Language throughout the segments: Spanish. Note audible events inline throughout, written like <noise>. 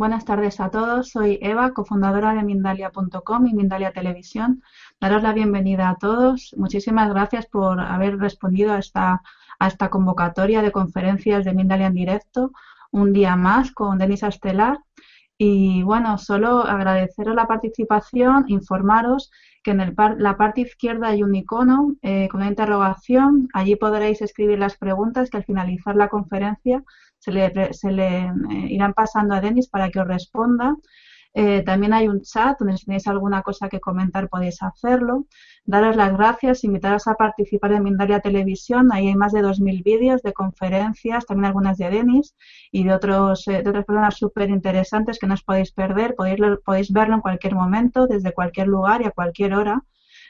buenas tardes a todos. Soy Eva, cofundadora de Mindalia.com y Mindalia Televisión. Daros la bienvenida a todos. Muchísimas gracias por haber respondido a esta, convocatoria de conferencias de Mindalia en directo. Un día más con Denisa Estelar. Y bueno, solo agradeceros la participación, informaros que en el par- la parte izquierda hay un icono eh, con una interrogación. Allí podréis escribir las preguntas que al finalizar la conferencia se le, se le eh, irán pasando a Denis para que os responda. Eh, también hay un chat donde si tenéis alguna cosa que comentar podéis hacerlo. Daros las gracias, invitaros a participar en Mindalia Televisión. Ahí hay más de 2.000 vídeos de conferencias, también algunas de Denis y de, otros, eh, de otras personas súper interesantes que no os podéis perder. Podéis, podéis verlo en cualquier momento, desde cualquier lugar y a cualquier hora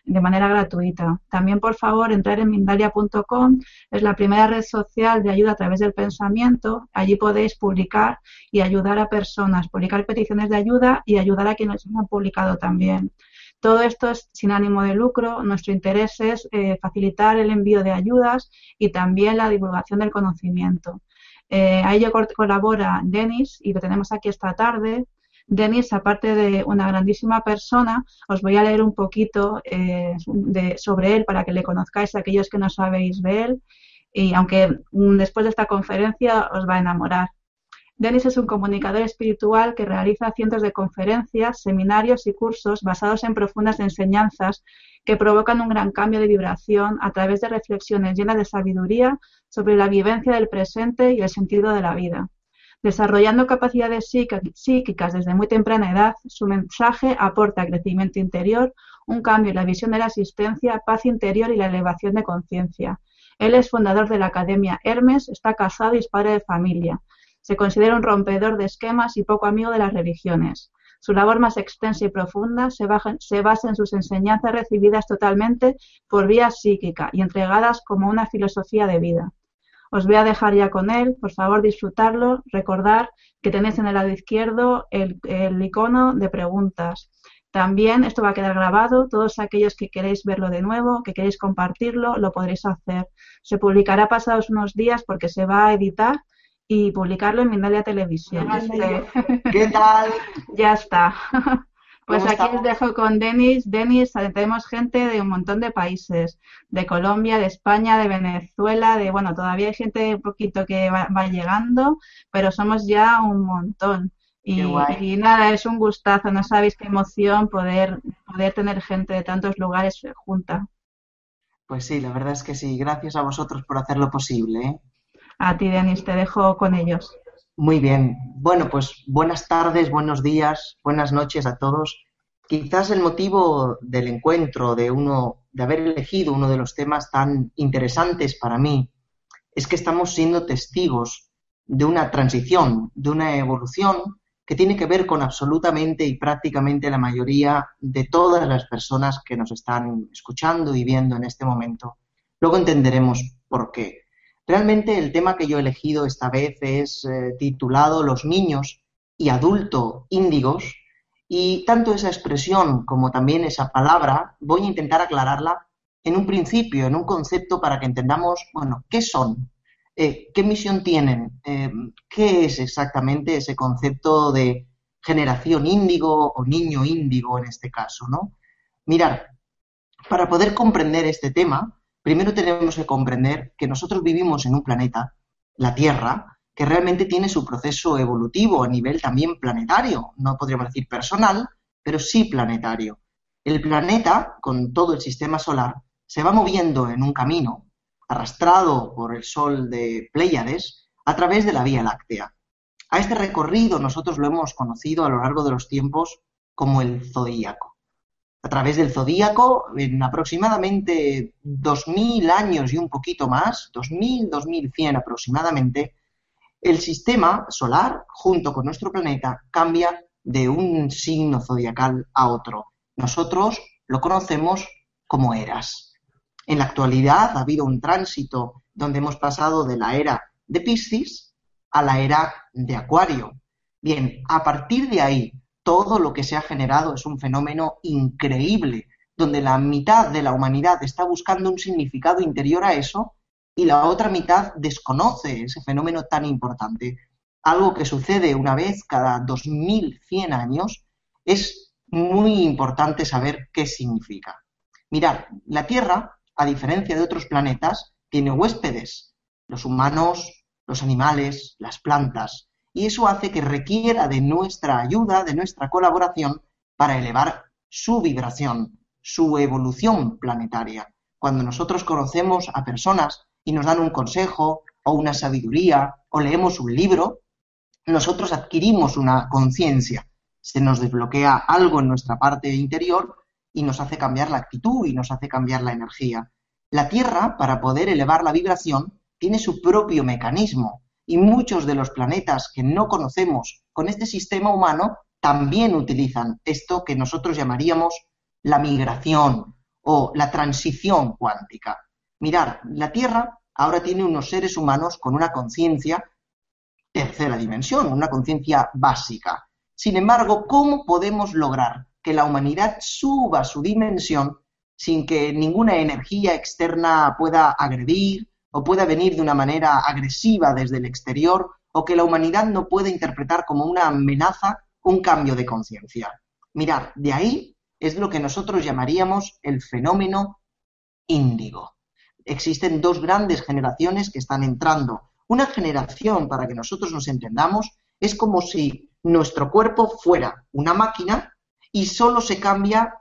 de manera gratuita. También, por favor, entrar en Mindalia.com, es la primera red social de ayuda a través del pensamiento. Allí podéis publicar y ayudar a personas, publicar peticiones de ayuda y ayudar a quienes han publicado también. Todo esto es sin ánimo de lucro. Nuestro interés es eh, facilitar el envío de ayudas y también la divulgación del conocimiento. Eh, a ello colabora Denis y lo tenemos aquí esta tarde. Denis, aparte de una grandísima persona, os voy a leer un poquito eh, sobre él para que le conozcáis a aquellos que no sabéis de él. Y aunque mm, después de esta conferencia os va a enamorar. Denis es un comunicador espiritual que realiza cientos de conferencias, seminarios y cursos basados en profundas enseñanzas que provocan un gran cambio de vibración a través de reflexiones llenas de sabiduría sobre la vivencia del presente y el sentido de la vida. Desarrollando capacidades psíquicas desde muy temprana edad, su mensaje aporta crecimiento interior, un cambio en la visión de la existencia, paz interior y la elevación de conciencia. Él es fundador de la Academia Hermes, está casado y es padre de familia. Se considera un rompedor de esquemas y poco amigo de las religiones. Su labor más extensa y profunda se, se, basa en sus enseñanzas recibidas totalmente por vía psíquica y entregadas como una filosofía de vida. Os voy a dejar ya con él, por favor disfrutarlo, recordar que tenéis en el lado izquierdo el, el icono de preguntas. También esto va a quedar grabado, todos aquellos que queréis verlo de nuevo, que queréis compartirlo, lo podréis hacer. Se publicará pasados unos días porque se va a editar y publicarlo en Mindalia Televisión. Este... ¿Qué tal? <laughs> ya está. <laughs> Pues aquí estamos? os dejo con Denis. Denis, tenemos gente de un montón de países, de Colombia, de España, de Venezuela, de, bueno, todavía hay gente un poquito que va, va llegando, pero somos ya un montón. Y, y, nada, es un gustazo, no sabéis qué emoción poder, poder tener gente de tantos lugares junta. Pues sí, la verdad es que sí. Gracias a vosotros por hacerlo posible. ¿eh? A ti, Denis, te dejo con ellos. Muy bien. Bueno, pues buenas tardes, buenos días, buenas noches a todos. Quizás el motivo del encuentro, de uno, de haber elegido uno de los temas tan interesantes para mí, es que estamos siendo testigos de una transición, de una evolución que tiene que ver con absolutamente y prácticamente la mayoría de todas las personas que nos están escuchando y viendo en este momento. Luego entenderemos por qué. Realmente el tema que yo he elegido esta vez es eh, titulado Los niños y adulto índigos y tanto esa expresión como también esa palabra voy a intentar aclararla en un principio, en un concepto para que entendamos, bueno, qué son, eh, qué misión tienen, eh, qué es exactamente ese concepto de generación índigo o niño índigo en este caso, ¿no? Mirar, para poder comprender este tema, primero tenemos que comprender que nosotros vivimos en un planeta, la Tierra, que realmente tiene su proceso evolutivo a nivel también planetario, no podríamos decir personal, pero sí planetario. El planeta, con todo el sistema solar, se va moviendo en un camino, arrastrado por el Sol de Pléyades, a través de la Vía Láctea. A este recorrido nosotros lo hemos conocido a lo largo de los tiempos como el zodíaco. A través del zodíaco, en aproximadamente 2.000 años y un poquito más, 2.000, 2.100 aproximadamente, el sistema solar, junto con nuestro planeta, cambia de un signo zodiacal a otro. Nosotros lo conocemos como eras. En la actualidad ha habido un tránsito donde hemos pasado de la era de Piscis a la era de Acuario. Bien, a partir de ahí, todo lo que se ha generado es un fenómeno increíble, donde la mitad de la humanidad está buscando un significado interior a eso y la otra mitad desconoce ese fenómeno tan importante. Algo que sucede una vez cada 2100 años es muy importante saber qué significa. Mirad, la Tierra, a diferencia de otros planetas, tiene huéspedes, los humanos, los animales, las plantas, y eso hace que requiera de nuestra ayuda, de nuestra colaboración, para elevar su vibración, su evolución planetaria. Cuando nosotros conocemos a personas y nos dan un consejo o una sabiduría o leemos un libro, nosotros adquirimos una conciencia, se nos desbloquea algo en nuestra parte interior y nos hace cambiar la actitud y nos hace cambiar la energía. La Tierra, para poder elevar la vibración, tiene su propio mecanismo y muchos de los planetas que no conocemos con este sistema humano también utilizan esto que nosotros llamaríamos la migración o la transición cuántica. Mirar, la Tierra ahora tiene unos seres humanos con una conciencia tercera dimensión, una conciencia básica. Sin embargo, ¿cómo podemos lograr que la humanidad suba su dimensión sin que ninguna energía externa pueda agredir o pueda venir de una manera agresiva desde el exterior o que la humanidad no pueda interpretar como una amenaza un cambio de conciencia? Mirad, de ahí es lo que nosotros llamaríamos el fenómeno índigo existen dos grandes generaciones que están entrando. Una generación, para que nosotros nos entendamos, es como si nuestro cuerpo fuera una máquina y solo se cambia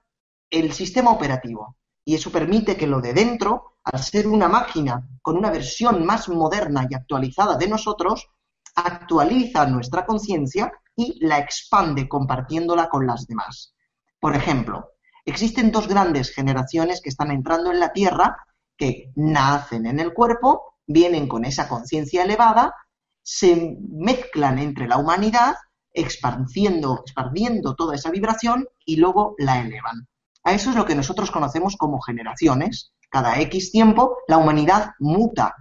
el sistema operativo. Y eso permite que lo de dentro, al ser una máquina con una versión más moderna y actualizada de nosotros, actualiza nuestra conciencia y la expande compartiéndola con las demás. Por ejemplo, existen dos grandes generaciones que están entrando en la Tierra que nacen en el cuerpo, vienen con esa conciencia elevada, se mezclan entre la humanidad, expandiendo, expandiendo toda esa vibración y luego la elevan. A eso es lo que nosotros conocemos como generaciones. Cada X tiempo la humanidad muta,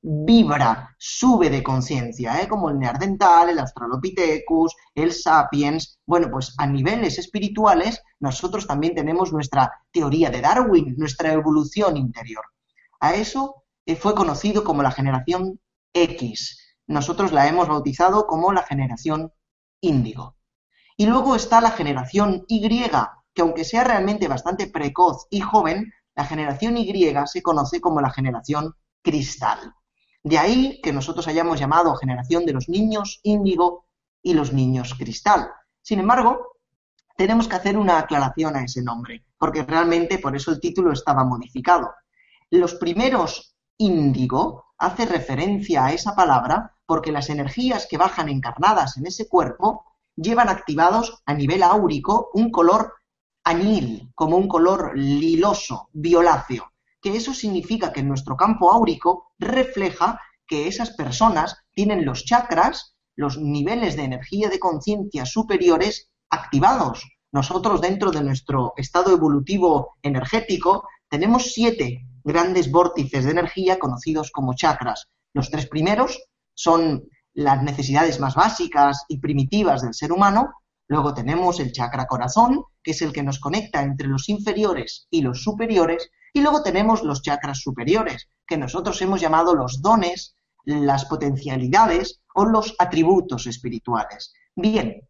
vibra, sube de conciencia, ¿eh? como el Neandertal, el Australopithecus, el Sapiens. Bueno, pues a niveles espirituales nosotros también tenemos nuestra teoría de Darwin, nuestra evolución interior. A eso eh, fue conocido como la generación X. Nosotros la hemos bautizado como la generación índigo. Y luego está la generación Y, que aunque sea realmente bastante precoz y joven, la generación Y se conoce como la generación cristal. De ahí que nosotros hayamos llamado generación de los niños índigo y los niños cristal. Sin embargo, tenemos que hacer una aclaración a ese nombre, porque realmente por eso el título estaba modificado. Los primeros índigo hace referencia a esa palabra porque las energías que bajan encarnadas en ese cuerpo llevan activados a nivel áurico un color añil, como un color liloso, violáceo, que eso significa que nuestro campo áurico refleja que esas personas tienen los chakras, los niveles de energía de conciencia superiores activados. Nosotros dentro de nuestro estado evolutivo energético tenemos siete grandes vórtices de energía conocidos como chakras. Los tres primeros son las necesidades más básicas y primitivas del ser humano. Luego tenemos el chakra corazón, que es el que nos conecta entre los inferiores y los superiores. Y luego tenemos los chakras superiores, que nosotros hemos llamado los dones, las potencialidades o los atributos espirituales. Bien,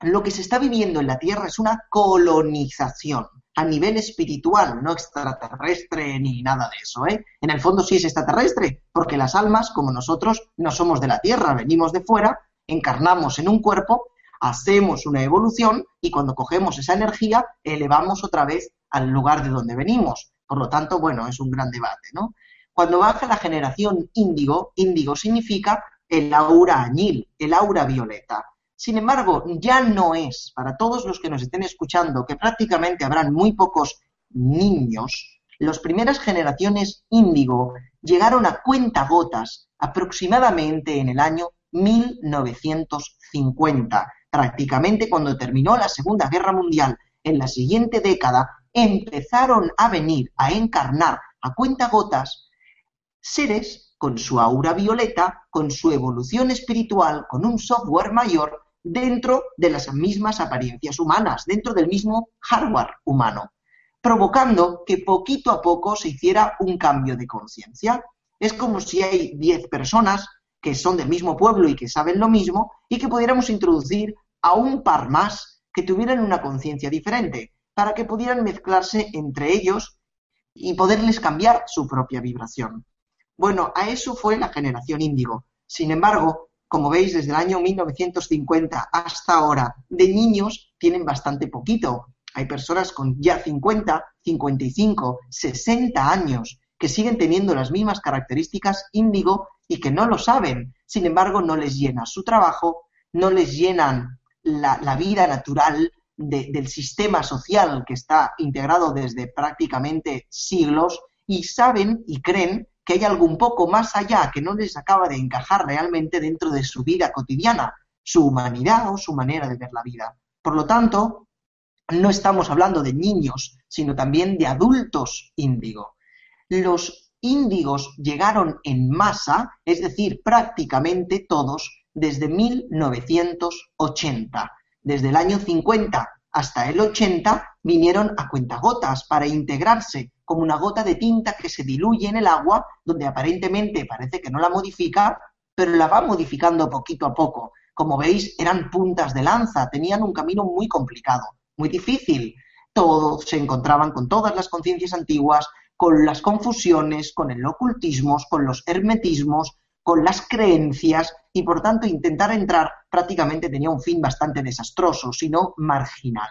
lo que se está viviendo en la Tierra es una colonización a nivel espiritual, no extraterrestre ni nada de eso. ¿eh? En el fondo sí es extraterrestre, porque las almas, como nosotros, no somos de la Tierra, venimos de fuera, encarnamos en un cuerpo, hacemos una evolución y cuando cogemos esa energía elevamos otra vez al lugar de donde venimos. Por lo tanto, bueno, es un gran debate, ¿no? Cuando baja la generación índigo, índigo significa el aura añil, el aura violeta. Sin embargo, ya no es, para todos los que nos estén escuchando, que prácticamente habrán muy pocos niños, las primeras generaciones índigo llegaron a cuentagotas aproximadamente en el año 1950, prácticamente cuando terminó la Segunda Guerra Mundial. En la siguiente década empezaron a venir a encarnar a cuentagotas seres con su aura violeta, con su evolución espiritual, con un software mayor dentro de las mismas apariencias humanas, dentro del mismo hardware humano, provocando que poquito a poco se hiciera un cambio de conciencia. Es como si hay 10 personas que son del mismo pueblo y que saben lo mismo y que pudiéramos introducir a un par más que tuvieran una conciencia diferente, para que pudieran mezclarse entre ellos y poderles cambiar su propia vibración. Bueno, a eso fue la generación índigo. Sin embargo, como veis, desde el año 1950 hasta ahora, de niños tienen bastante poquito. Hay personas con ya 50, 55, 60 años que siguen teniendo las mismas características índigo y que no lo saben. Sin embargo, no les llena su trabajo, no les llenan la, vida natural del sistema social que está integrado desde prácticamente siglos y saben y creen que hay algo un poco más allá que no les acaba de encajar realmente dentro de su vida cotidiana, su humanidad o su manera de ver la vida. Por lo tanto, no estamos hablando de niños, sino también de adultos índigo. Los índigos llegaron en masa, es decir, prácticamente todos, desde 1980. Desde el año 50 hasta el 80 vinieron a cuentagotas para integrarse como una gota de tinta que se diluye en el agua, donde aparentemente parece que no la modifica, pero la va modificando poquito a poco. Como veis, eran puntas de lanza, tenían un camino muy complicado, muy difícil. Todos se encontraban con todas las conciencias antiguas, con las confusiones, con el ocultismo, con los hermetismos, con las creencias y por tanto intentar entrar prácticamente tenía un fin bastante desastroso, sino marginal.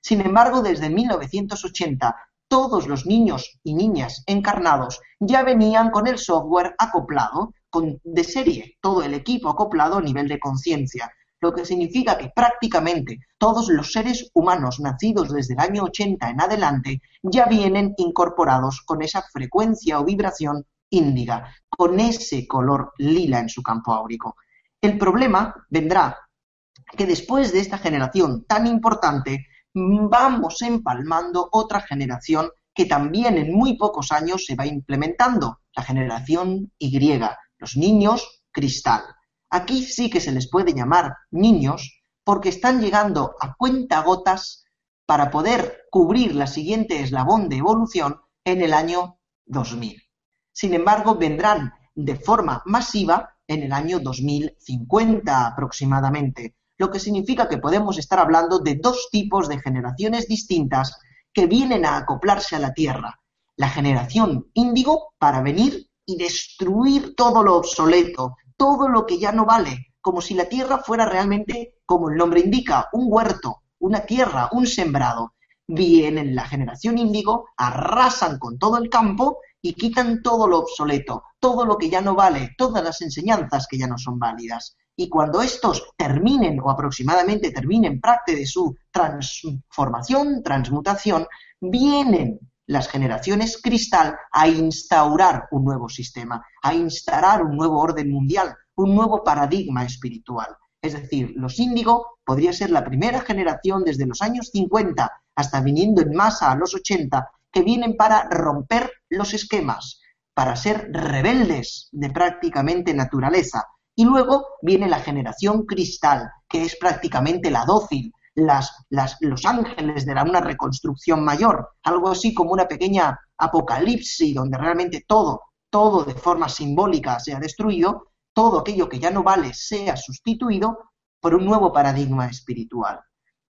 Sin embargo, desde 1980 todos los niños y niñas encarnados ya venían con el software acoplado, con, de serie, todo el equipo acoplado a nivel de conciencia, lo que significa que prácticamente todos los seres humanos nacidos desde el año 80 en adelante ya vienen incorporados con esa frecuencia o vibración índiga, con ese color lila en su campo áurico. El problema vendrá que después de esta generación tan importante, vamos empalmando otra generación que también en muy pocos años se va implementando, la generación Y, los niños cristal. Aquí sí que se les puede llamar niños porque están llegando a cuentagotas para poder cubrir la siguiente eslabón de evolución en el año 2000. Sin embargo, vendrán de forma masiva en el año 2050 aproximadamente, lo que significa que podemos estar hablando de dos tipos de generaciones distintas que vienen a acoplarse a la Tierra. La generación índigo para venir y destruir todo lo obsoleto, todo lo que ya no vale, como si la Tierra fuera realmente, como el nombre indica, un huerto, una tierra, un sembrado. Vienen la generación índigo, arrasan con todo el campo y quitan todo lo obsoleto, todo lo que ya no vale, todas las enseñanzas que ya no son válidas. Y cuando estos terminen o aproximadamente terminen parte de su transformación, transmutación, vienen las generaciones cristal a instaurar un nuevo sistema, a instaurar un nuevo orden mundial, un nuevo paradigma espiritual. Es decir, los índigo podría ser la primera generación desde los años 50 hasta viniendo en masa a los 80 que vienen para romper los esquemas, para ser rebeldes de prácticamente naturaleza. Y luego viene la generación cristal, que es prácticamente la dócil, las, los ángeles de la, una reconstrucción mayor, algo así como una pequeña apocalipsis donde realmente todo, todo de forma simbólica sea destruido, todo aquello que ya no vale sea sustituido por un nuevo paradigma espiritual.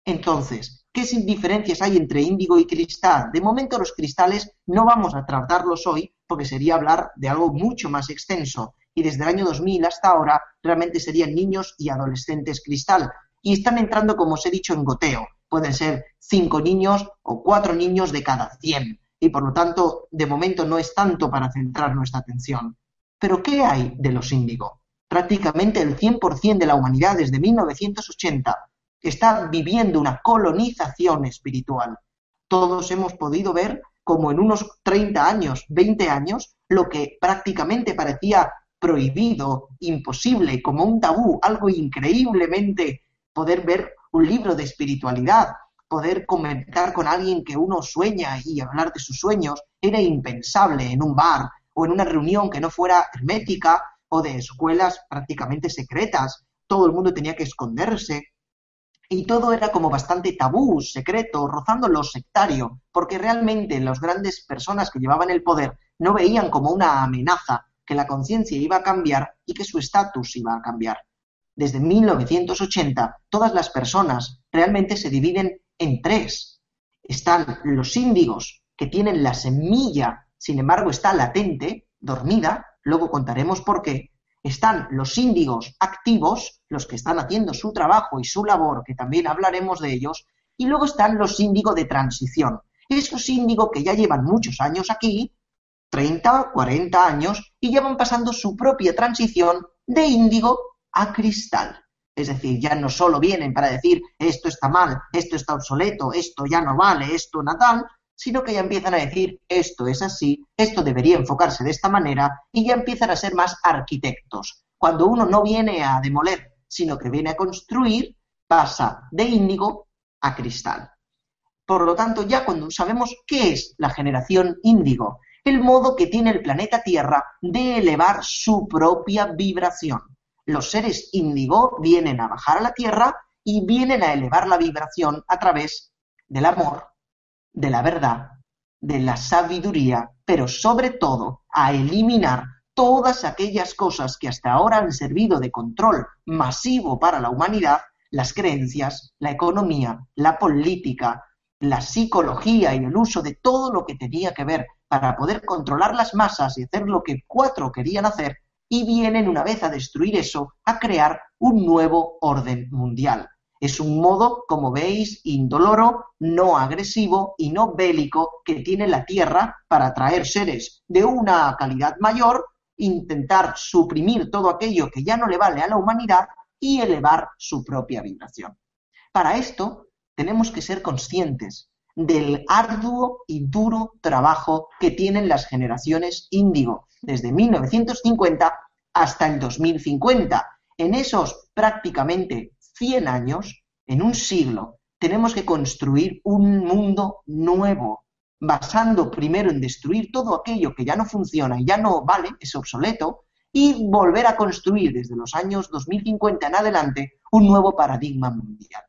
Entonces, ¿qué diferencias hay entre índigo y cristal? De momento los cristales no vamos a tratarlos hoy porque sería hablar de algo mucho más extenso y desde el año 2000 hasta ahora realmente serían niños y adolescentes cristal. y están entrando, como os he dicho, en goteo. Pueden ser cinco niños o cuatro niños de cada cien y por lo tanto, de momento no es tanto para centrar nuestra atención. Pero ¿qué hay de los índigo? Prácticamente el 100% de la humanidad desde 1980 está viviendo una colonización espiritual. Todos hemos podido ver como en unos 30 años, 20 años, lo que prácticamente parecía prohibido, imposible, como un tabú, algo increíblemente poder ver un libro de espiritualidad, poder comentar con alguien que uno sueña y hablar de sus sueños, era impensable en un bar o en una reunión que no fuera hermética o de escuelas prácticamente secretas. Todo el mundo tenía que esconderse. Y todo era como bastante tabú, secreto, rozando lo sectario, porque realmente las grandes personas que llevaban el poder no veían como una amenaza que la conciencia iba a cambiar y que su estatus iba a cambiar. Desde 1980, todas las personas realmente se dividen en tres. Están los índigos, que tienen la semilla, sin embargo está latente, dormida, luego contaremos por qué. Están los índigos activos, los que están haciendo su trabajo y su labor, que también hablaremos de ellos, y luego están los índigos de transición. Esos índigos que ya llevan muchos años aquí, 30, 40 años, y llevan pasando su propia transición de índigo a cristal. Es decir, ya no solo vienen para decir esto está mal, esto está obsoleto, esto ya no vale, esto natal, sino que ya empiezan a decir esto es así, esto debería enfocarse de esta manera y ya empiezan a ser más arquitectos. Cuando uno no viene a demoler, sino que viene a construir, pasa de índigo a cristal. Por lo tanto, ya cuando sabemos qué es la generación índigo, el modo que tiene el planeta Tierra de elevar su propia vibración los seres índigo vienen a bajar a la tierra y vienen a elevar la vibración a través del amor, de la verdad, de la sabiduría, pero sobre todo a eliminar todas aquellas cosas que hasta ahora han servido de control masivo para la humanidad, las creencias, la economía, la política, la psicología y el uso de todo lo que tenía que ver para poder controlar las masas y hacer lo que cuatro querían hacer, y vienen una vez a destruir eso, a crear un nuevo orden mundial. Es un modo, como veis, indoloro, no agresivo y no bélico que tiene la Tierra para atraer seres de una calidad mayor, intentar suprimir todo aquello que ya no le vale a la humanidad y elevar su propia vibración. Para esto tenemos que ser conscientes del arduo y duro trabajo que tienen las generaciones índigo desde 1950 hasta el 2050. En esos prácticamente 100 años, en un siglo, tenemos que construir un mundo nuevo, basando primero en destruir todo aquello que ya no funciona y ya no vale, es obsoleto, y volver a construir desde los años 2050 en adelante un nuevo paradigma mundial.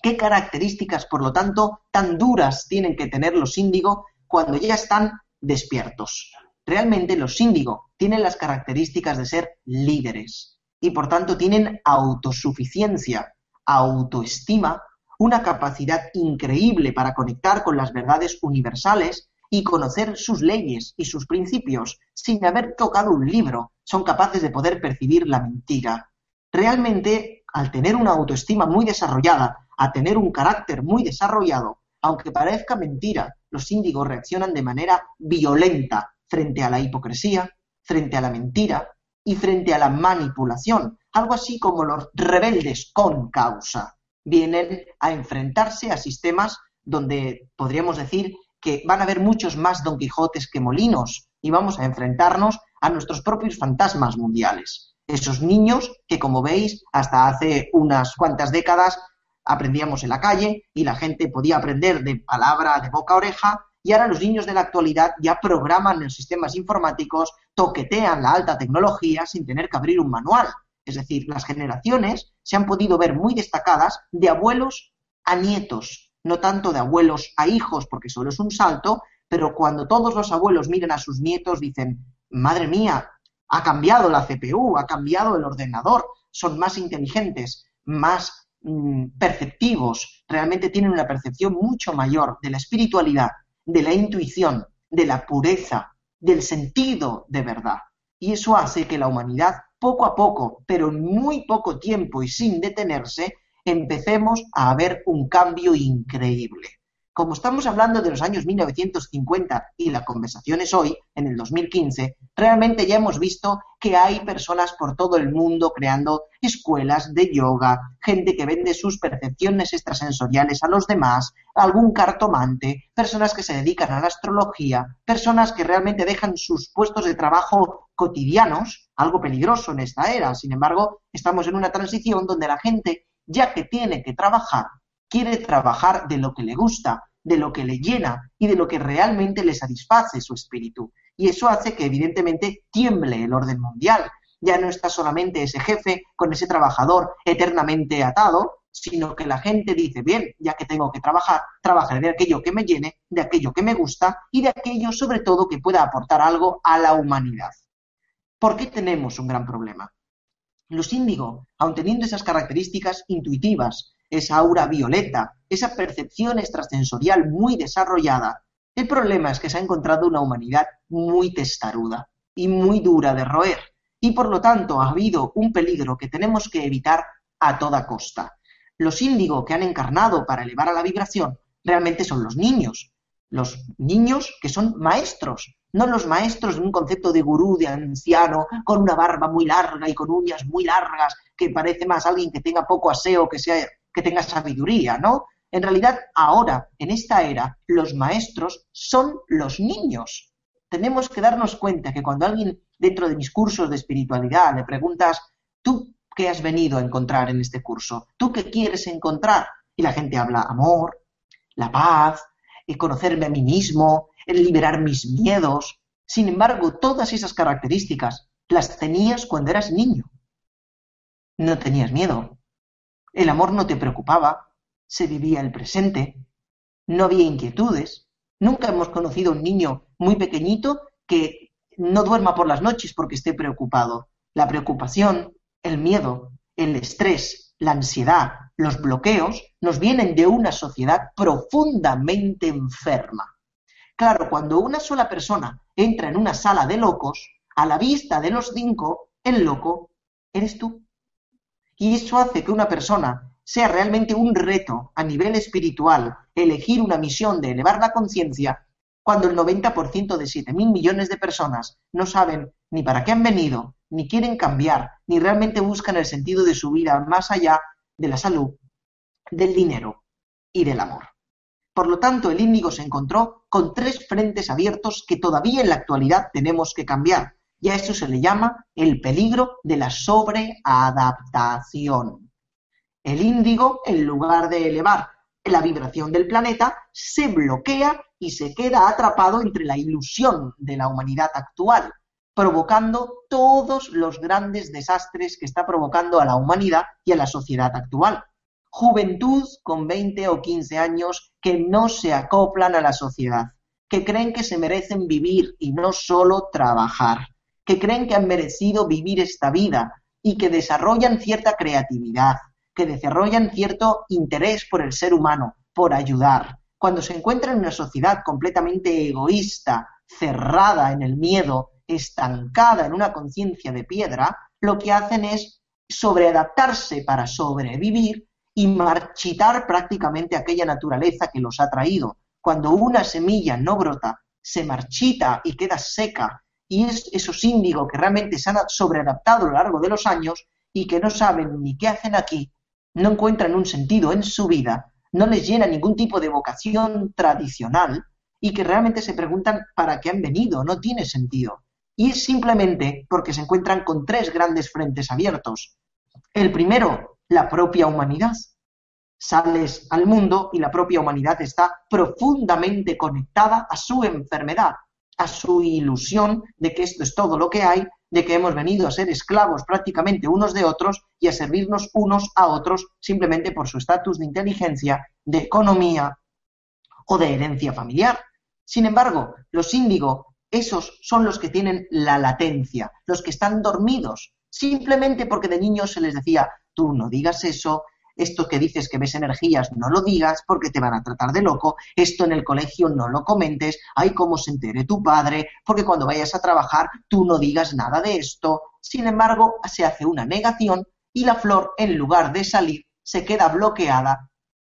¿Qué características, por lo tanto, tan duras tienen que tener los índigo cuando ya están despiertos? Realmente los índigo tienen las características de ser líderes y por tanto tienen autosuficiencia, autoestima, una capacidad increíble para conectar con las verdades universales y conocer sus leyes y sus principios sin haber tocado un libro. Son capaces de poder percibir la mentira. Realmente, al tener una autoestima muy desarrollada, a tener un carácter muy desarrollado, aunque parezca mentira, los índigos reaccionan de manera violenta frente a la hipocresía, frente a la mentira y frente a la manipulación, algo así como los rebeldes con causa. Vienen a enfrentarse a sistemas donde podríamos decir que van a haber muchos más Don Quijotes que molinos y vamos a enfrentarnos a nuestros propios fantasmas mundiales. Esos niños que, como veis, hasta hace unas cuantas décadas aprendíamos en la calle y la gente podía aprender de palabra, de boca a oreja, y ahora los niños de la actualidad ya programan en sistemas informáticos, toquetean la alta tecnología sin tener que abrir un manual. Es decir, las generaciones se han podido ver muy destacadas de abuelos a nietos, no tanto de abuelos a hijos, porque solo es un salto, pero cuando todos los abuelos miren a sus nietos dicen, madre mía, ha cambiado la CPU, ha cambiado el ordenador, son más inteligentes, más Mm, perceptivos, realmente tienen una percepción mucho mayor de la espiritualidad, de la intuición, de la pureza, del sentido de verdad. Y eso hace que la humanidad, poco a poco, pero en muy poco tiempo y sin detenerse, empecemos a ver un cambio increíble. Como estamos hablando de los años 1950 y la conversación es hoy, en el 2015, realmente ya hemos visto que hay personas por todo el mundo creando escuelas de yoga, gente que vende sus percepciones extrasensoriales a los demás, algún cartomante, personas que se dedican a la astrología, personas que realmente dejan sus puestos de trabajo cotidianos, algo peligroso en esta era. Sin embargo, estamos en una transición donde la gente, ya que tiene que trabajar, quiere trabajar de lo que le gusta, de lo que le llena y de lo que realmente le satisface su espíritu. Y eso hace que evidentemente tiemble el orden mundial. Ya no está solamente ese jefe con ese trabajador eternamente atado, sino que la gente dice, bien, ya que tengo que trabajar, trabajaré de aquello que me llene, de aquello que me gusta y de aquello sobre todo que pueda aportar algo a la humanidad. ¿Por qué tenemos un gran problema? Los índigo, aun teniendo esas características intuitivas, esa aura violeta, esa percepción extrasensorial muy desarrollada, el problema es que se ha encontrado una humanidad muy testaruda y muy dura de roer, y por lo tanto ha habido un peligro que tenemos que evitar a toda costa. Los índigo que han encarnado para elevar a la vibración realmente son los niños, los niños que son maestros, no los maestros de un concepto de gurú, de anciano, con una barba muy larga y con uñas muy largas, que parece más alguien que tenga poco aseo, que sea que tenga sabiduría, ¿no? En realidad, ahora, en esta era, los maestros son los niños. Tenemos que darnos cuenta que cuando alguien dentro de mis cursos de espiritualidad le preguntas, ¿tú qué has venido a encontrar en este curso? ¿Tú qué quieres encontrar? Y la gente habla amor, la paz, el conocerme a mí mismo, el liberar mis miedos. Sin embargo, todas esas características las tenías cuando eras niño. No tenías miedo, el amor no te preocupaba, se vivía el presente, no había inquietudes. Nunca hemos conocido un niño muy pequeñito que no duerma por las noches porque esté preocupado. La preocupación, el miedo, el estrés, la ansiedad, los bloqueos nos vienen de una sociedad profundamente enferma. Claro, cuando una sola persona entra en una sala de locos, a la vista de los cinco, el loco eres tú. Y eso hace que una persona sea realmente un reto a nivel espiritual elegir una misión de elevar la conciencia cuando el 90% de 7.000 millones de personas no saben ni para qué han venido, ni quieren cambiar, ni realmente buscan el sentido de su vida más allá de la salud, del dinero y del amor. Por lo tanto, el índigo se encontró con tres frentes abiertos que todavía en la actualidad tenemos que cambiar. Y a esto se le llama el peligro de la sobreadaptación. El índigo, en lugar de elevar la vibración del planeta, se bloquea y se queda atrapado entre la ilusión de la humanidad actual, provocando todos los grandes desastres que está provocando a la humanidad y a la sociedad actual. Juventud con 20 o 15 años que no se acoplan a la sociedad, que creen que se merecen vivir y no solo trabajar que creen que han merecido vivir esta vida y que desarrollan cierta creatividad, que desarrollan cierto interés por el ser humano, por ayudar. Cuando se encuentran en una sociedad completamente egoísta, cerrada en el miedo, estancada en una conciencia de piedra, lo que hacen es sobreadaptarse para sobrevivir y marchitar prácticamente aquella naturaleza que los ha traído. Cuando una semilla no brota, se marchita y queda seca y es esos índigos que realmente se han sobreadaptado a lo largo de los años y que no saben ni qué hacen aquí, no encuentran un sentido en su vida, no les llena ningún tipo de vocación tradicional y que realmente se preguntan para qué han venido, no tiene sentido. Y es simplemente porque se encuentran con tres grandes frentes abiertos. El primero, la propia humanidad. Sales al mundo y la propia humanidad está profundamente conectada a su enfermedad, a su ilusión de que esto es todo lo que hay, de que hemos venido a ser esclavos prácticamente unos de otros y a servirnos unos a otros simplemente por su estatus de inteligencia, de economía o de herencia familiar. Sin embargo, los índigo, esos son los que tienen la latencia, los que están dormidos, simplemente porque de niños se les decía, tú no digas eso, esto que dices que ves energías, no lo digas porque te van a tratar de loco, esto en el colegio no lo comentes, hay como se entere tu padre, porque cuando vayas a trabajar tú no digas nada de esto. Sin embargo, se hace una negación y la flor, en lugar de salir, se queda bloqueada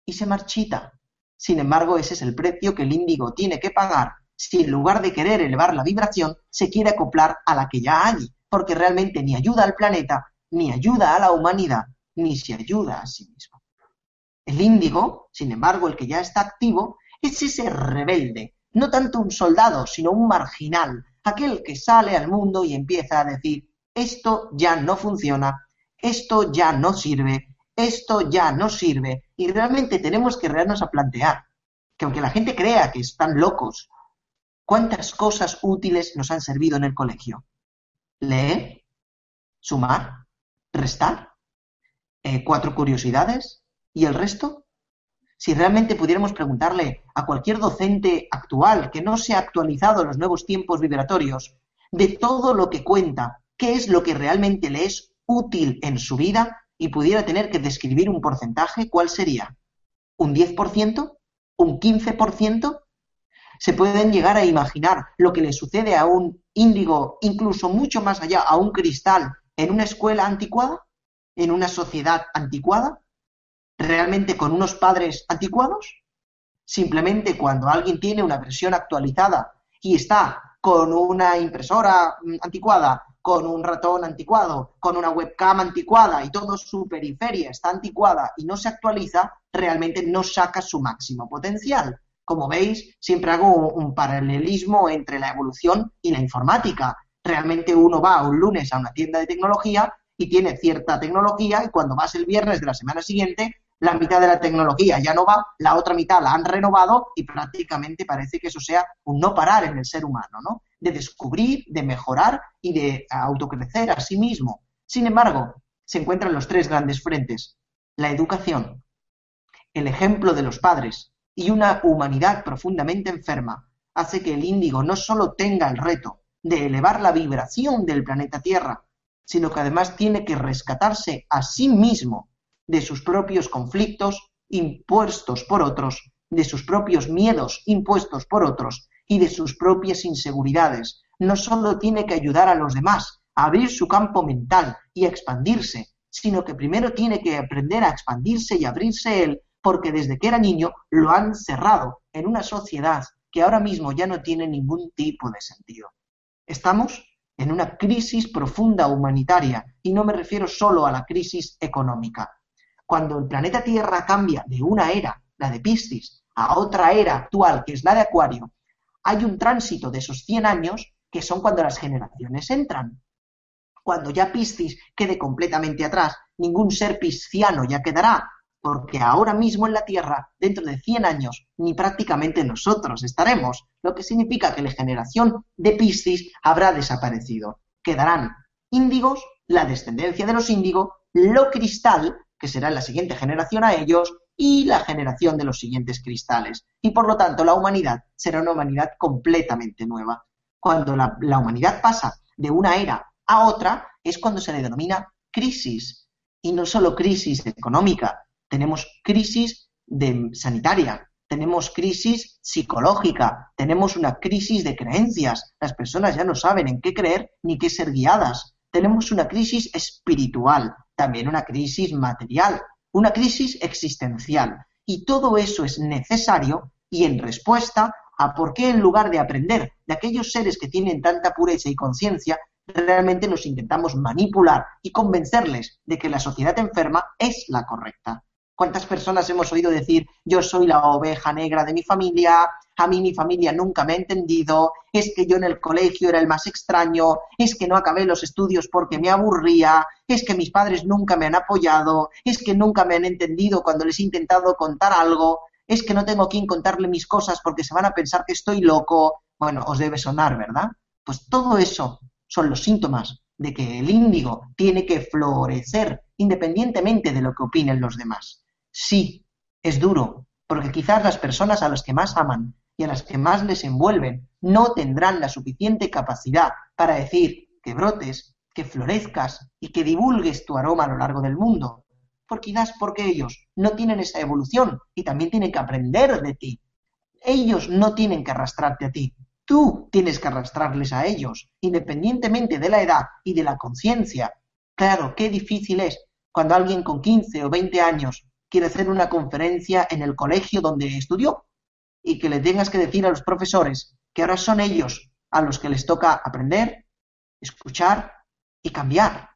y se marchita. Sin embargo, ese es el precio que el índigo tiene que pagar si en lugar de querer elevar la vibración, se quiere acoplar a la que ya hay, porque realmente ni ayuda al planeta, ni ayuda a la humanidad, ni se ayuda a sí mismo. El índigo, sin embargo, el que ya está activo, es ese rebelde, no tanto un soldado, sino un marginal, aquel que sale al mundo y empieza a decir, esto ya no funciona, esto ya no sirve, esto ya no sirve, y realmente tenemos que realmente a plantear que aunque la gente crea que están locos ¿Cuántas cosas útiles nos han servido en el colegio? Leer, sumar, restar, eh, cuatro curiosidades y el resto. Si realmente pudiéramos preguntarle a cualquier docente actual que no se ha actualizado los nuevos tiempos vibratorios de todo lo que cuenta, qué es lo que realmente le es útil en su vida y pudiera tener que describir un porcentaje, ¿cuál sería? ¿Un 10%? ¿Un 15%? se pueden llegar a imaginar lo que le sucede a un índigo, incluso mucho más allá, a un cristal, en una escuela anticuada, en una sociedad anticuada, realmente con unos padres anticuados. Simplemente cuando alguien tiene una versión actualizada y está con una impresora mm, anticuada, con un ratón anticuado, con una webcam anticuada y todo su periferia está anticuada y no se actualiza, realmente no saca su máximo potencial. Como veis, siempre hago un paralelismo entre la evolución y la informática. Realmente uno va un lunes a una tienda de tecnología y tiene cierta tecnología y cuando vas el viernes de la semana siguiente, la mitad de la tecnología ya no va, la otra mitad la han renovado y prácticamente parece que eso sea un no parar en el ser humano, ¿no? De descubrir, de mejorar y de autocrecer a sí mismo. Sin embargo, se encuentran los tres grandes frentes. La educación, el ejemplo de los padres y una humanidad profundamente enferma hace que el índigo no solo tenga el reto de elevar la vibración del planeta Tierra, sino que además tiene que rescatarse a sí mismo de sus propios conflictos impuestos por otros, de sus propios miedos impuestos por otros y de sus propias inseguridades. No solo tiene que ayudar a los demás a abrir su campo mental y a expandirse, sino que primero tiene que aprender a expandirse y abrirse él porque desde que era niño lo han cerrado en una sociedad que ahora mismo ya no tiene ningún tipo de sentido. Estamos en una crisis profunda humanitaria y no me refiero solo a la crisis económica. Cuando el planeta Tierra cambia de una era, la de Piscis, a otra era actual, que es la de Acuario, hay un tránsito de esos 100 años que son cuando las generaciones entran. Cuando ya Piscis quede completamente atrás, ningún ser pisciano ya quedará, porque ahora mismo en la Tierra, dentro de 100 años, ni prácticamente nosotros estaremos, lo que significa que la generación de Piscis habrá desaparecido. Quedarán índigos, la descendencia de los índigos, lo cristal, que será la siguiente generación a ellos, y la generación de los siguientes cristales. Y por lo tanto, la humanidad será una humanidad completamente nueva. Cuando la, la humanidad pasa de una era a otra, es cuando se le denomina crisis. Y no solo crisis económica, tenemos crisis sanitaria, tenemos crisis psicológica, tenemos una crisis de creencias. Las personas ya no saben en qué creer ni qué ser guiadas. Tenemos una crisis espiritual, también una crisis material, una crisis existencial. Y todo eso es necesario y en respuesta a por qué en lugar de aprender de aquellos seres que tienen tanta pureza y conciencia, realmente nos intentamos manipular y convencerles de que la sociedad enferma es la correcta. ¿Cuántas personas hemos oído decir, yo soy la oveja negra de mi familia, a mí mi familia nunca me ha entendido, es que yo en el colegio era el más extraño, es que no acabé los estudios porque me aburría, es que mis padres nunca me han apoyado, es que nunca me han entendido cuando les he intentado contar algo, es que no tengo quien contarle mis cosas porque se van a pensar que estoy loco? Bueno, os debe sonar, ¿verdad? Pues todo eso son los síntomas de que el índigo tiene que florecer independientemente de lo que opinen los demás. Sí, es duro, porque quizás las personas a las que más aman y a las que más les envuelven no tendrán la suficiente capacidad para decir que brotes, que florezcas y que divulgues tu aroma a lo largo del mundo. Por quizás porque ellos no tienen esa evolución y también tienen que aprender de ti. Ellos no tienen que arrastrarte a ti, tú tienes que arrastrarles a ellos, independientemente de la edad y de la conciencia. Claro, qué difícil es cuando alguien con 15 o 20 años quiere hacer una conferencia en el colegio donde estudió y que le tengas que decir a los profesores que ahora son ellos a los que les toca aprender, escuchar y cambiar.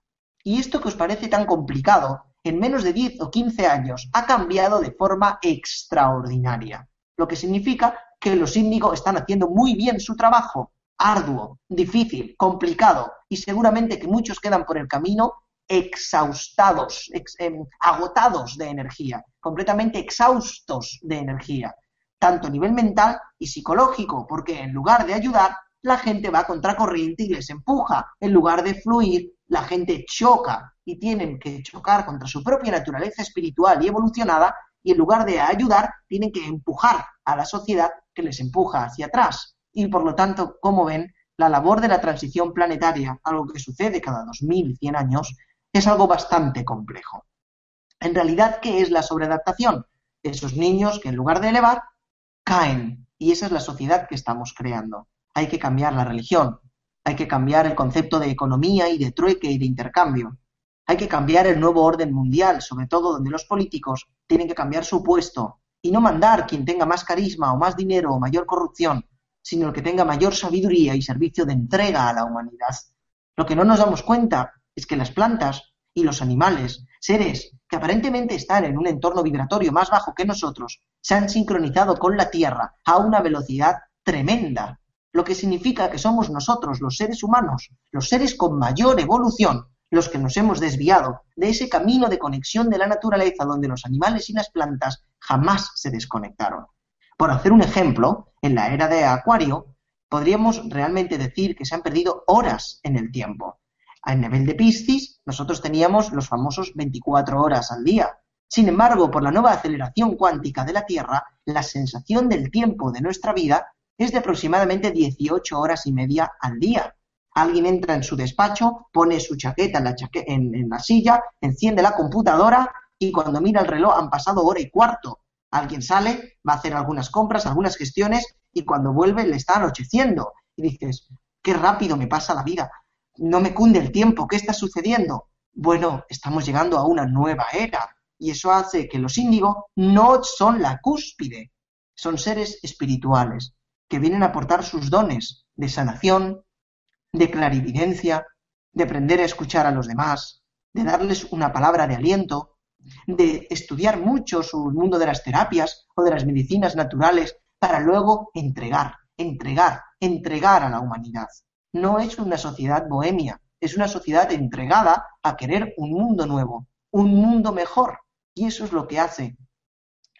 Y esto que os parece tan complicado, en menos de 10 o 15 años ha cambiado de forma extraordinaria, lo que significa que los índigos están haciendo muy bien su trabajo, arduo, difícil, complicado, y seguramente que muchos quedan por el camino exhaustados, em, agotados de energía, completamente exhaustos de energía, tanto a nivel mental y psicológico, porque en lugar de ayudar, la gente va contracorriente y les empuja. En lugar de fluir, la gente choca y tienen que chocar contra su propia naturaleza espiritual y evolucionada y en lugar de ayudar, tienen que empujar a la sociedad que les empuja hacia atrás. Y por lo tanto, como ven, la labor de la transición planetaria, algo que sucede cada 2100 años, es algo bastante complejo. En realidad, ¿qué es la sobreadaptación? Esos niños que en lugar de elevar, caen. Y esa es la sociedad que estamos creando. Hay que cambiar la religión, hay que cambiar el concepto de economía y de trueque y de intercambio. Hay que cambiar el nuevo orden mundial, sobre todo donde los políticos tienen que cambiar su puesto y no mandar quien tenga más carisma o más dinero o mayor corrupción, sino el que tenga mayor sabiduría y servicio de entrega a la humanidad. Lo que no nos damos cuenta es que las plantas y los animales, seres que aparentemente están en un entorno vibratorio más bajo que nosotros, se han sincronizado con la Tierra a una velocidad tremenda, lo que significa que somos nosotros, los seres humanos, los seres con mayor evolución, los que nos hemos desviado de ese camino de conexión de la naturaleza donde los animales y las plantas jamás se desconectaron. Por hacer un ejemplo, en la era de Acuario, podríamos realmente decir que se han perdido horas en el tiempo. A nivel de Piscis, nosotros teníamos los famosos 24 horas al día. Sin embargo, por la nueva aceleración cuántica de la Tierra, la sensación del tiempo de nuestra vida es de aproximadamente 18 horas y media al día. Alguien entra en su despacho, pone su chaqueta en la, en la silla, enciende la computadora y cuando mira el reloj han pasado hora y cuarto. Alguien sale, va a hacer algunas compras, algunas gestiones y cuando vuelve le está anocheciendo. Y dices, qué rápido me pasa la vida no me cunde el tiempo, ¿qué está sucediendo? Bueno, estamos llegando a una nueva era y eso hace que los índigos no son la cúspide, son seres espirituales que vienen a aportar sus dones de sanación, de clarividencia, de aprender a escuchar a los demás, de darles una palabra de aliento, de estudiar mucho su mundo de las terapias o de las medicinas naturales para luego entregar, entregar, entregar a la humanidad no es una sociedad bohemia, es una sociedad entregada a querer un mundo nuevo, un mundo mejor. Y eso es lo que hace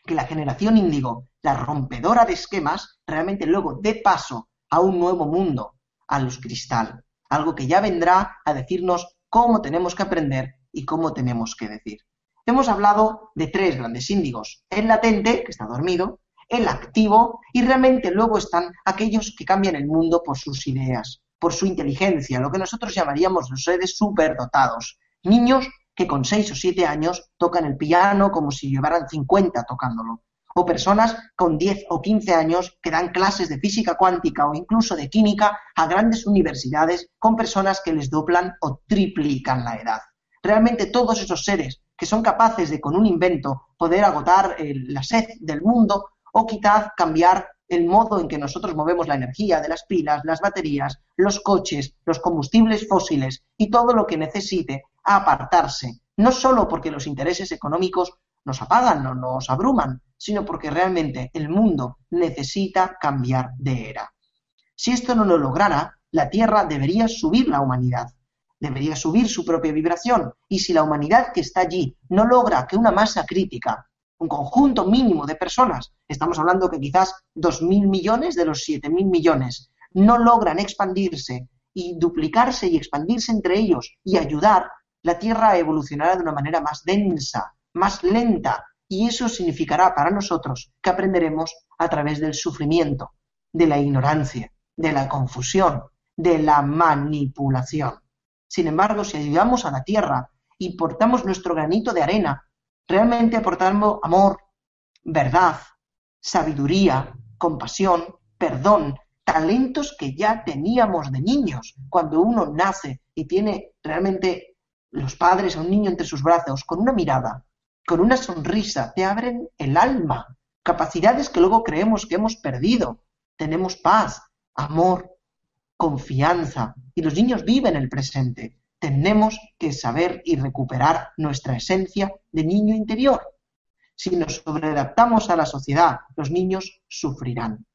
que la generación índigo, la rompedora de esquemas, realmente luego dé paso a un nuevo mundo, a los cristal, algo que ya vendrá a decirnos cómo tenemos que aprender y cómo tenemos que decir. Hemos hablado de tres grandes índigos, el latente, que está dormido, el activo y realmente luego están aquellos que cambian el mundo por sus ideas, por su inteligencia, lo que nosotros llamaríamos los seres superdotados. Niños que con 6 o 7 años tocan el piano como si llevaran 50 tocándolo. O personas con 10 o 15 años que dan clases de física cuántica o incluso de química a grandes universidades con personas que les doblan o triplican la edad. Realmente todos esos seres que son capaces de con un invento poder agotar la sed del mundo o quizás cambiar el modo en que nosotros movemos la energía de las pilas, las baterías, los coches, los combustibles fósiles y todo lo que necesite a apartarse, no solo porque los intereses económicos nos apagan o nos abruman, sino porque realmente el mundo necesita cambiar de era. Si esto no lo lograra, la Tierra debería subir la humanidad, debería subir su propia vibración, y si la humanidad que está allí no logra que una masa crítica un conjunto mínimo de personas, estamos hablando que quizás 2.000 millones de los 7.000 millones, no logran expandirse y duplicarse y expandirse entre ellos y ayudar, la Tierra evolucionará de una manera más densa, más lenta, y eso significará para nosotros que aprenderemos a través del sufrimiento, de la ignorancia, de la confusión, de la manipulación. Sin embargo, si ayudamos a la Tierra y portamos nuestro granito de arena realmente aportando amor, verdad, sabiduría, compasión, perdón, talentos que ya teníamos de niños. Cuando uno nace y tiene realmente los padres a un niño entre sus brazos con una mirada, con una sonrisa, te abren el alma, capacidades que luego creemos que hemos perdido. Tenemos paz, amor, confianza y los niños viven el presente. Tenemos que saber y recuperar nuestra esencia de niño interior. Si nos sobreadaptamos a la sociedad, los niños sufrirán.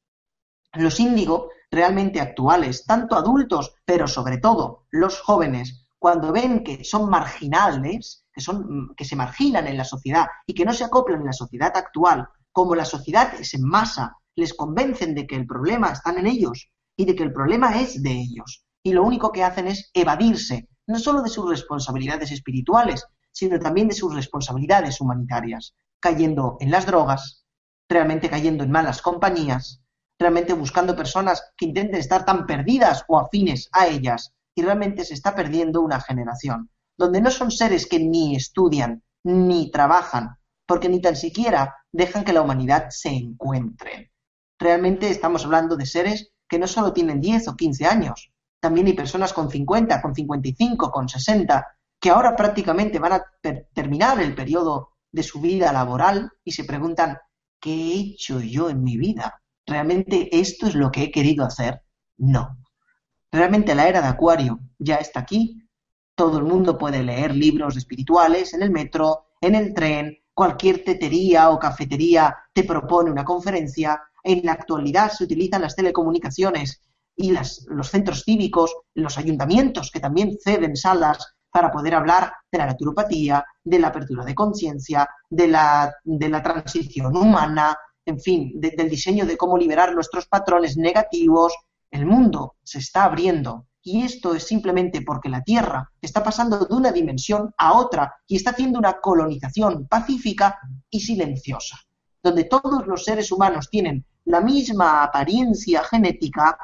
Los índigo realmente actuales, tanto adultos, pero sobre todo los jóvenes, cuando ven que son marginales, que, son, que se marginan en la sociedad y que no se acoplan en la sociedad actual, como la sociedad es en masa, les convencen de que el problema está en ellos y de que el problema es de ellos. Y lo único que hacen es evadirse, no solo de sus responsabilidades espirituales, sino también de sus responsabilidades humanitarias, cayendo en las drogas, realmente cayendo en malas compañías, realmente buscando personas que intenten estar tan perdidas o afines a ellas, y realmente se está perdiendo una generación, donde no son seres que ni estudian, ni trabajan, porque ni tan siquiera dejan que la humanidad se encuentre. Realmente estamos hablando de seres que no solo tienen 10 o 15 años, también hay personas con 50, con 55, con 60, que ahora prácticamente van a terminar el periodo de su vida laboral y se preguntan, ¿qué he hecho yo en mi vida? ¿Realmente esto es lo que he querido hacer? No. Realmente la era de Acuario ya está aquí. Todo el mundo puede leer libros espirituales en el metro, en el tren, cualquier tetería o cafetería te propone una conferencia. En la actualidad se utilizan las telecomunicaciones y los centros cívicos, los ayuntamientos que también ceden salas para poder hablar de la naturopatía, de la apertura de conciencia, de la, de la transición humana, en fin, del diseño de cómo liberar nuestros patrones negativos. El mundo se está abriendo y esto es simplemente porque la Tierra está pasando de una dimensión a otra y está haciendo una colonización pacífica y silenciosa, donde todos los seres humanos tienen la misma apariencia genética,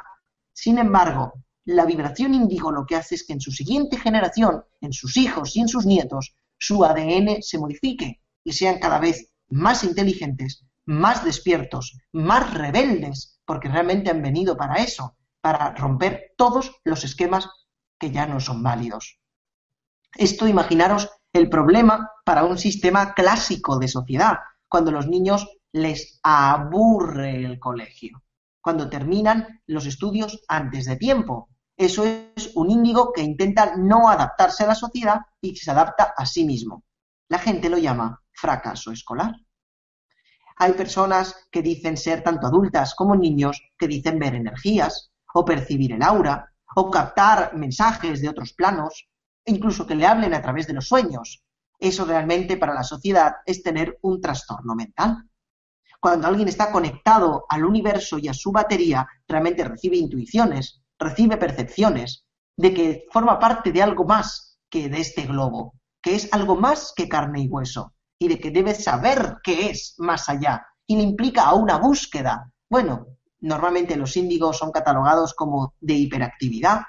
sin embargo, la vibración índigo lo que hace es que en su siguiente generación, en sus hijos y en sus nietos, su ADN se modifique y sean cada vez más inteligentes, más despiertos, más rebeldes, porque realmente han venido para eso, para romper todos los esquemas que ya no son válidos. Esto, imaginaros, el problema para un sistema clásico de sociedad, cuando los niños les aburre el colegio, cuando terminan los estudios antes de tiempo, eso es un índigo que intenta no adaptarse a la sociedad y que se adapta a sí mismo. La gente lo llama fracaso escolar. Hay personas que dicen ser tanto adultas como niños que dicen ver energías, o percibir el aura, o captar mensajes de otros planos, incluso que le hablen a través de los sueños. Eso realmente para la sociedad es tener un trastorno mental. Cuando alguien está conectado al universo y a su batería, realmente recibe intuiciones, recibe percepciones de que forma parte de algo más que de este globo, que es algo más que carne y hueso, y de que debe saber qué es más allá, y le implica a una búsqueda. Bueno, normalmente los índigos son catalogados como de hiperactividad,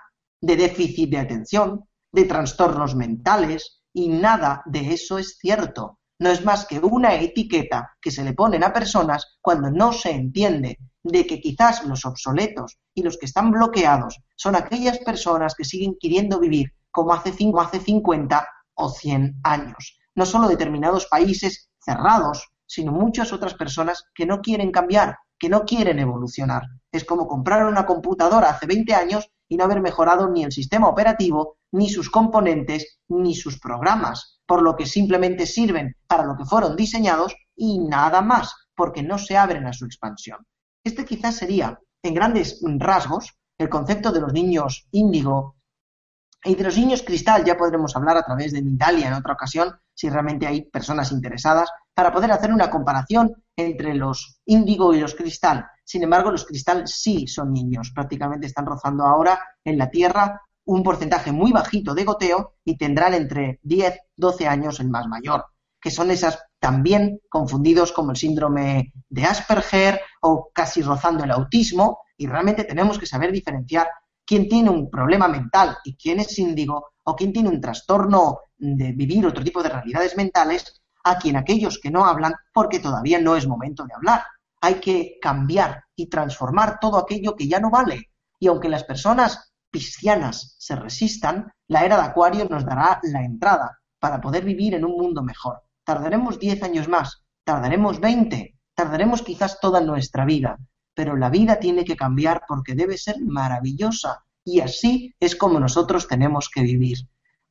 de déficit de atención, de trastornos mentales, y nada de eso es cierto. No es más que una etiqueta que se le ponen a personas cuando no se entiende de que quizás los obsoletos y los que están bloqueados son aquellas personas que siguen queriendo vivir como hace, cinco, hace 50 o 100 años. No solo determinados países cerrados, sino muchas otras personas que no quieren cambiar, que no quieren evolucionar. Es como comprar una computadora hace 20 años y no haber mejorado ni el sistema operativo, ni sus componentes, ni sus programas, por lo que simplemente sirven para lo que fueron diseñados y nada más, porque no se abren a su expansión. Este quizás sería, en grandes rasgos, el concepto de los niños índigo y de los niños cristal. Ya podremos hablar a través de Mindalia en otra ocasión, si realmente hay personas interesadas, para poder hacer una comparación entre los índigo y los cristal. Sin embargo, los cristal sí son niños, prácticamente están rozando ahora en la Tierra un porcentaje muy bajito de goteo y tendrán entre 10, 12 años el más mayor que son esas también confundidos como el síndrome de Asperger o casi rozando el autismo, y realmente tenemos que saber diferenciar quién tiene un problema mental y quién es índigo, o quién tiene un trastorno de vivir otro tipo de realidades mentales, a quien aquellos que no hablan porque todavía no es momento de hablar. Hay que cambiar y transformar todo aquello que ya no vale. Y aunque las personas piscianas se resistan, la era de Acuario nos dará la entrada para poder vivir en un mundo mejor. Tardaremos 10 años más, tardaremos 20, tardaremos quizás toda nuestra vida, pero la vida tiene que cambiar porque debe ser maravillosa y así es como nosotros tenemos que vivir.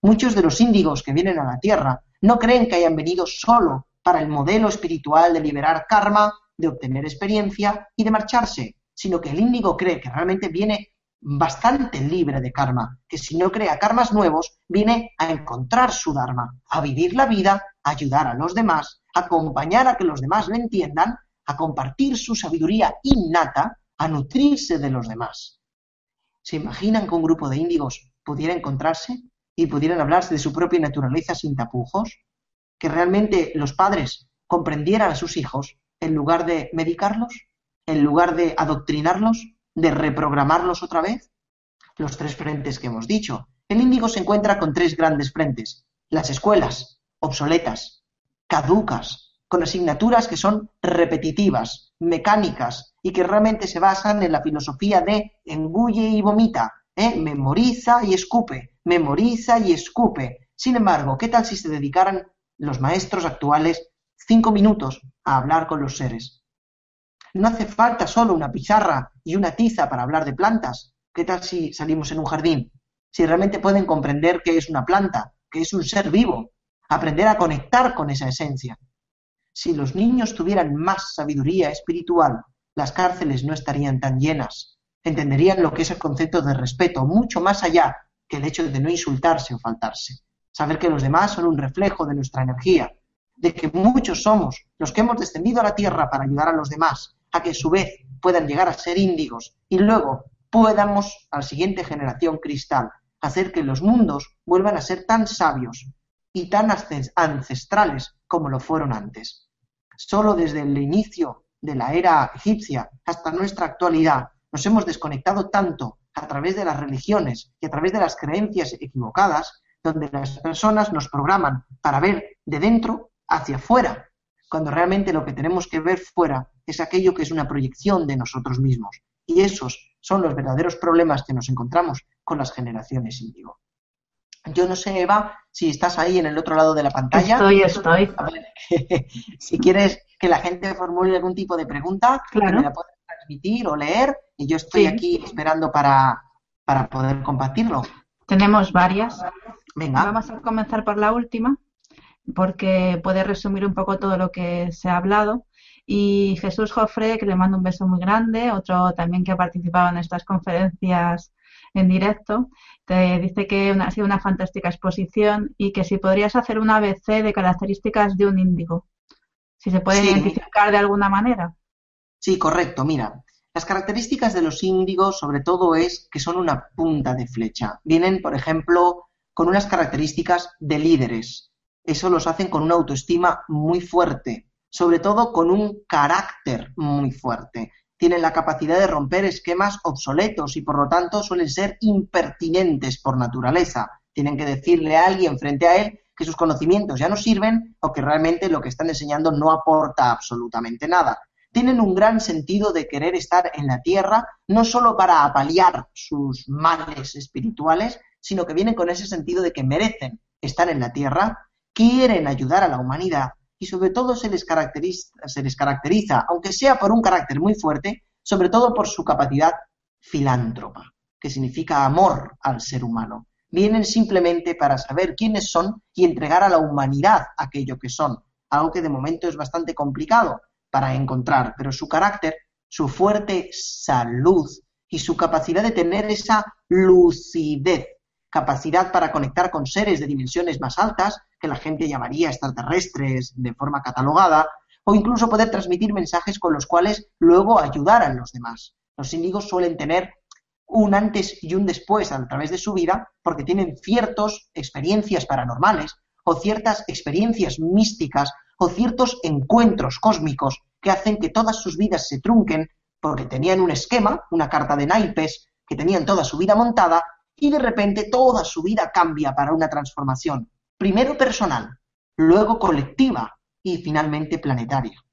Muchos de los índigos que vienen a la Tierra no creen que hayan venido solo para el modelo espiritual de liberar karma, de obtener experiencia y de marcharse, sino que el índigo cree que realmente viene bastante libre de karma, que si no crea karmas nuevos, viene a encontrar su dharma, a vivir la vida, a ayudar a los demás, a acompañar a que los demás lo entiendan, a compartir su sabiduría innata, a nutrirse de los demás. ¿Se imaginan que un grupo de índigos pudiera encontrarse y pudieran hablarse de su propia naturaleza sin tapujos? Que realmente los padres comprendieran a sus hijos en lugar de medicarlos, en lugar de adoctrinarlos, de reprogramarlos otra vez? Los tres frentes que hemos dicho. El índigo se encuentra con tres grandes frentes. Las escuelas, obsoletas, caducas, con asignaturas que son repetitivas, mecánicas y que realmente se basan en la filosofía de engulle y vomita, ¿eh? memoriza y escupe, memoriza y escupe. Sin embargo, ¿qué tal si se dedicaran los maestros actuales cinco minutos a hablar con los seres? No hace falta solo una pizarra y una tiza para hablar de plantas. ¿Qué tal si salimos en un jardín? Si realmente pueden comprender qué es una planta, qué es un ser vivo, aprender a conectar con esa esencia. Si los niños tuvieran más sabiduría espiritual, las cárceles no estarían tan llenas. Entenderían lo que es el concepto de respeto, mucho más allá que el hecho de no insultarse o faltarse. Saber que los demás son un reflejo de nuestra energía, de que muchos somos los que hemos descendido a la tierra para ayudar a los demás, a que a su vez puedan llegar a ser índigos y luego podamos a la siguiente generación cristal hacer que los mundos vuelvan a ser tan sabios y tan ancestrales como lo fueron antes. Solo desde el inicio de la era egipcia hasta nuestra actualidad nos hemos desconectado tanto a través de las religiones y a través de las creencias equivocadas, donde las personas nos programan para ver de dentro hacia afuera cuando realmente lo que tenemos que ver fuera es aquello que es una proyección de nosotros mismos. Y esos son los verdaderos problemas que nos encontramos con las generaciones índigo. Yo no sé, Eva, si estás ahí en el otro lado de la pantalla. Estoy, estoy. <laughs> si quieres que la gente formule algún tipo de pregunta, claro. me la puedes transmitir o leer y yo estoy Sí. aquí esperando para, para poder compartirlo. Tenemos varias. Venga. Vamos a comenzar por la última, porque puede resumir un poco todo lo que se ha hablado. Y Jesús Jofre, que le mando un beso muy grande, otro también que ha participado en estas conferencias en directo, te dice que una- ha sido una fantástica exposición y que si podrías hacer un ABC de características de un índigo, si se puede Sí. identificar de alguna manera. Sí, correcto. Mira, las características de los índigos sobre todo es que son una punta de flecha. Vienen, por ejemplo, con unas características de líderes. Eso los hacen con una autoestima muy fuerte, sobre todo con un carácter muy fuerte. Tienen la capacidad de romper esquemas obsoletos y por lo tanto suelen ser impertinentes por naturaleza. Tienen que decirle a alguien frente a él que sus conocimientos ya no sirven o que realmente lo que están enseñando no aporta absolutamente nada tienen un gran sentido de querer estar en la tierra, no solo para apaliar sus males espirituales, sino que vienen con ese sentido de que merecen estar en la tierra, quieren ayudar a la humanidad y sobre todo se les caracteriza, se les caracteriza aunque sea por un carácter muy fuerte, sobre todo por su capacidad filántropa, que significa amor al ser humano. Vienen simplemente para saber quiénes son y entregar a la humanidad aquello que son, algo que de momento es bastante complicado, para encontrar, pero su carácter, su fuerte salud y su capacidad de tener esa lucidez, capacidad para conectar con seres de dimensiones más altas, que la gente llamaría extraterrestres de forma catalogada, o incluso poder transmitir mensajes con los cuales luego ayudar a los demás. Los índigos suelen tener un antes y un después a través de su vida porque tienen ciertas experiencias paranormales o ciertas experiencias místicas o ciertos encuentros cósmicos que hacen que todas sus vidas se trunquen porque tenían un esquema, una carta de naipes, que tenían toda su vida montada y de repente toda su vida cambia para una transformación, primero personal, luego colectiva y finalmente planetaria.